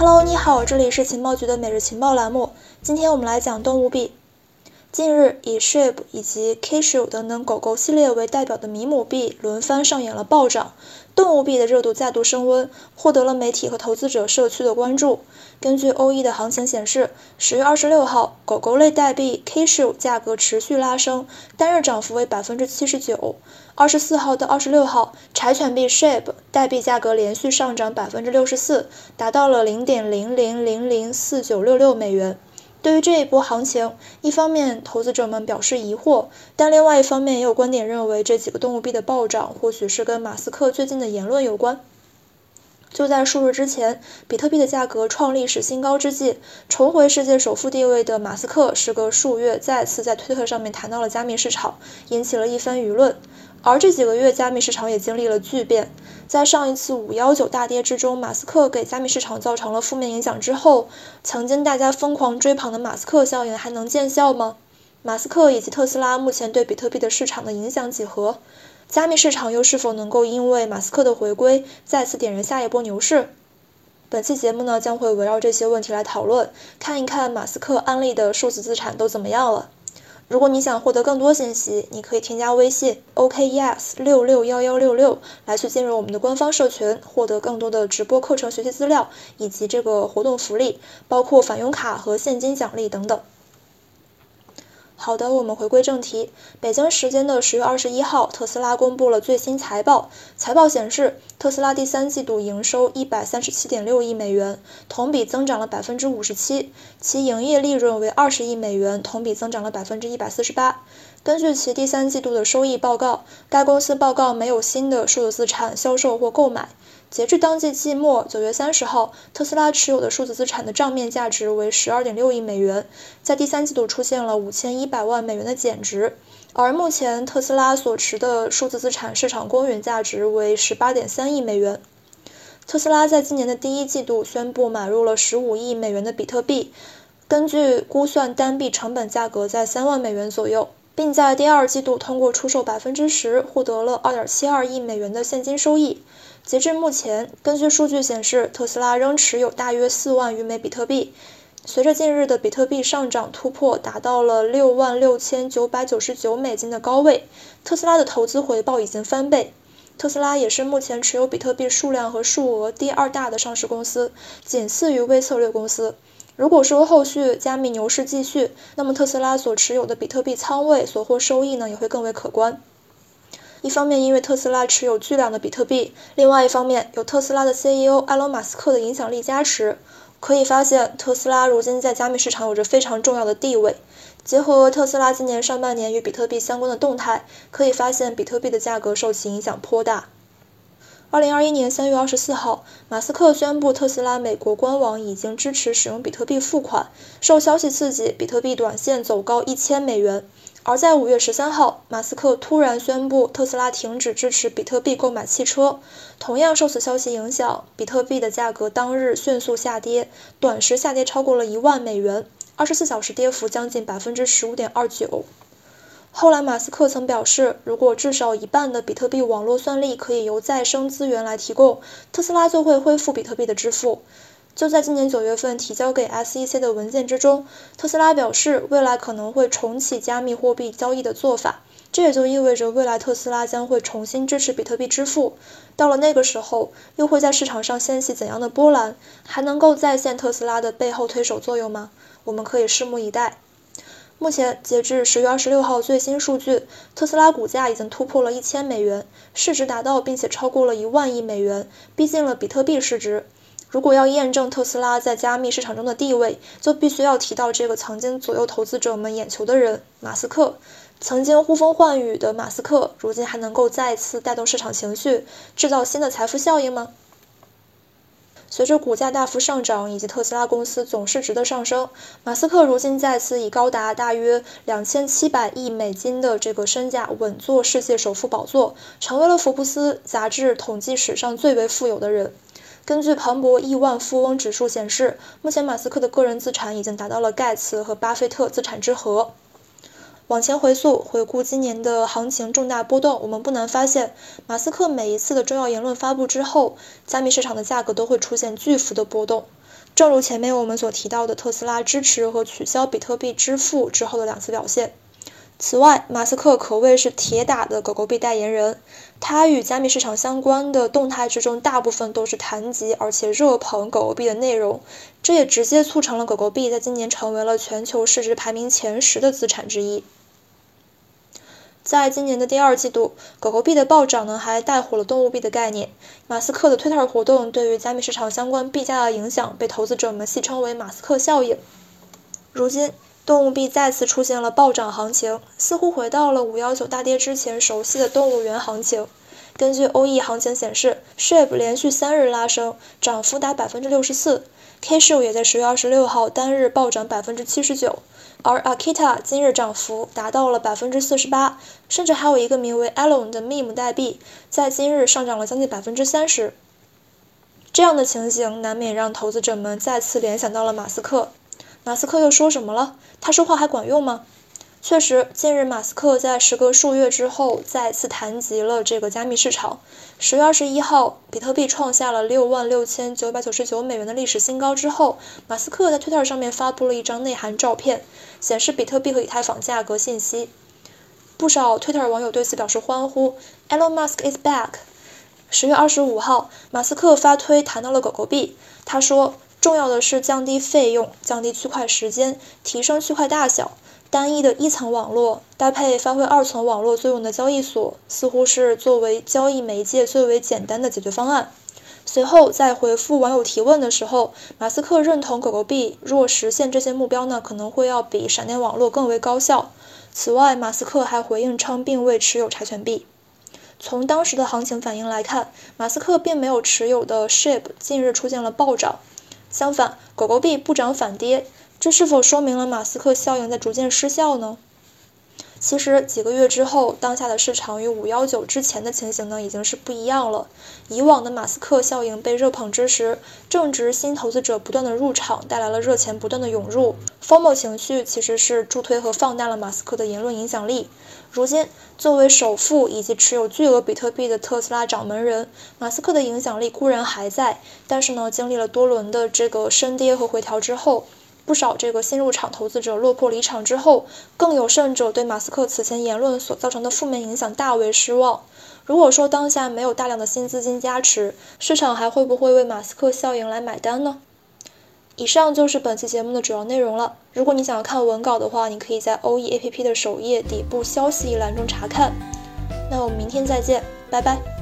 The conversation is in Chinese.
Hello，你好，这里是情报局的每日情报栏目。今天我们来讲动物币。近日，以 Shib 以及 Kishu 等等狗狗系列为代表的米姆币轮番上演了暴涨，动物币的热度再度升温，获得了媒体和投资者社区的关注。根据 OE 的行情显示，十月二十六号，狗狗类代币 Kishu 价格持续拉升，单日涨幅为百分之七十九。二十四号到二十六号，柴犬币 Shib 代币价格连续上涨百分之六十四，达到了零点零零零零四九六六美元。对于这一波行情，一方面投资者们表示疑惑，但另外一方面也有观点认为这几个动物币的暴涨或许是跟马斯克最近的言论有关。就在数日之前，比特币的价格创历史新高之际，重回世界首富地位的马斯克时隔数月再次在推特上面谈到了加密市场，引起了一番舆论。而这几个月，加密市场也经历了巨变。在上一次五幺九大跌之中，马斯克给加密市场造成了负面影响之后，曾经大家疯狂追捧的马斯克效应还能见效吗？马斯克以及特斯拉目前对比特币的市场的影响几何？加密市场又是否能够因为马斯克的回归，再次点燃下一波牛市？本期节目呢，将会围绕这些问题来讨论，看一看马斯克安利的数字资产都怎么样了。如果你想获得更多信息，你可以添加微信 OKES 六六幺幺六六来去进入我们的官方社群，获得更多的直播课程学习资料以及这个活动福利，包括返佣卡和现金奖励等等。好的，我们回归正题。北京时间的十月二十一号，特斯拉公布了最新财报。财报显示，特斯拉第三季度营收一百三十七点六亿美元，同比增长了百分之五十七，其营业利润为二十亿美元，同比增长了百分之一百四十八。根据其第三季度的收益报告，该公司报告没有新的数字资产销售或购买。截至当季季末，九月三十号，特斯拉持有的数字资产的账面价值为十二点六亿美元，在第三季度出现了五千一百万美元的减值。而目前特斯拉所持的数字资产市场公允价值为十八点三亿美元。特斯拉在今年的第一季度宣布买入了十五亿美元的比特币，根据估算，单币成本价格在三万美元左右，并在第二季度通过出售百分之十，获得了二点七二亿美元的现金收益。截至目前，根据数据显示，特斯拉仍持有大约四万余枚比特币。随着近日的比特币上涨突破，达到了六万六千九百九十九美金的高位，特斯拉的投资回报已经翻倍。特斯拉也是目前持有比特币数量和数额第二大的上市公司，仅次于微策略公司。如果说后续加密牛市继续，那么特斯拉所持有的比特币仓位所获收益呢，也会更为可观。一方面，因为特斯拉持有巨量的比特币；另外一方面，有特斯拉的 CEO 埃隆·马斯克的影响力加持。可以发现，特斯拉如今在加密市场有着非常重要的地位。结合特斯拉今年上半年与比特币相关的动态，可以发现比特币的价格受其影响颇大。二零二一年三月二十四号，马斯克宣布特斯拉美国官网已经支持使用比特币付款，受消息刺激，比特币短线走高一千美元。而在五月十三号，马斯克突然宣布特斯拉停止支持比特币购买汽车。同样受此消息影响，比特币的价格当日迅速下跌，短时下跌超过了一万美元，二十四小时跌幅将近百分之十五点二九。后来，马斯克曾表示，如果至少一半的比特币网络算力可以由再生资源来提供，特斯拉就会恢复比特币的支付。就在今年九月份提交给 SEC 的文件之中，特斯拉表示未来可能会重启加密货币交易的做法，这也就意味着未来特斯拉将会重新支持比特币支付。到了那个时候，又会在市场上掀起怎样的波澜？还能够再现特斯拉的背后推手作用吗？我们可以拭目以待。目前截至十月二十六号最新数据，特斯拉股价已经突破了一千美元，市值达到并且超过了一万亿美元，逼近了比特币市值。如果要验证特斯拉在加密市场中的地位，就必须要提到这个曾经左右投资者们眼球的人——马斯克。曾经呼风唤雨的马斯克，如今还能够再次带动市场情绪，制造新的财富效应吗？随着股价大幅上涨以及特斯拉公司总市值的上升，马斯克如今再次以高达大约两千七百亿美金的这个身价稳坐世界首富宝座，成为了福布斯杂志统计史上最为富有的人。根据彭博亿万富翁指数显示，目前马斯克的个人资产已经达到了盖茨和巴菲特资产之和。往前回溯，回顾今年的行情重大波动，我们不难发现，马斯克每一次的重要言论发布之后，加密市场的价格都会出现巨幅的波动。正如前面我们所提到的，特斯拉支持和取消比特币支付之后的两次表现。此外，马斯克可谓是铁打的狗狗币代言人，他与加密市场相关的动态之中，大部分都是谈及而且热捧狗狗币的内容，这也直接促成了狗狗币在今年成为了全球市值排名前十的资产之一。在今年的第二季度，狗狗币的暴涨呢，还带火了动物币的概念。马斯克的推特活动对于加密市场相关币价的影响，被投资者们戏称为“马斯克效应”。如今，动物币再次出现了暴涨行情，似乎回到了五幺九大跌之前熟悉的动物园行情。根据欧 e 行情显示，SHIB 连续三日拉升，涨幅达百分之六十四；K 也在十月二十六号单日暴涨百分之七十九，而 Akita 今日涨幅达到了百分之四十八，甚至还有一个名为 Elon 的 Meme 代币在今日上涨了将近百分之三十。这样的情形难免让投资者们再次联想到了马斯克。马斯克又说什么了？他说话还管用吗？确实，近日马斯克在时隔数月之后再次谈及了这个加密市场。十月二十一号，比特币创下了六万六千九百九十九美元的历史新高之后，马斯克在推特上面发布了一张内涵照片，显示比特币和以太坊价格信息。不少推特网友对此表示欢呼，Elon Musk is back。十月二十五号，马斯克发推谈到了狗狗币，他说。重要的是降低费用、降低区块时间、提升区块大小。单一的一层网络搭配发挥二层网络作用的交易所，似乎是作为交易媒介最为简单的解决方案。随后在回复网友提问的时候，马斯克认同狗狗币若实现这些目标呢，可能会要比闪电网络更为高效。此外，马斯克还回应称并未持有柴犬币。从当时的行情反应来看，马斯克并没有持有的 SHIB 近日出现了暴涨。相反，狗狗币不涨反跌，这是否说明了马斯克效应在逐渐失效呢？其实几个月之后，当下的市场与五幺九之前的情形呢，已经是不一样了。以往的马斯克效应被热捧之时，正值新投资者不断的入场，带来了热钱不断的涌入，FOMO 情绪其实是助推和放大了马斯克的言论影响力。如今，作为首富以及持有巨额比特币的特斯拉掌门人，马斯克的影响力固然还在，但是呢，经历了多轮的这个升跌和回调之后，不少这个新入场投资者落魄离场之后，更有甚者对马斯克此前言论所造成的负面影响大为失望。如果说当下没有大量的新资金加持，市场还会不会为马斯克效应来买单呢？以上就是本期节目的主要内容了。如果你想要看文稿的话，你可以在欧 e APP 的首页底部消息一栏中查看。那我们明天再见，拜拜。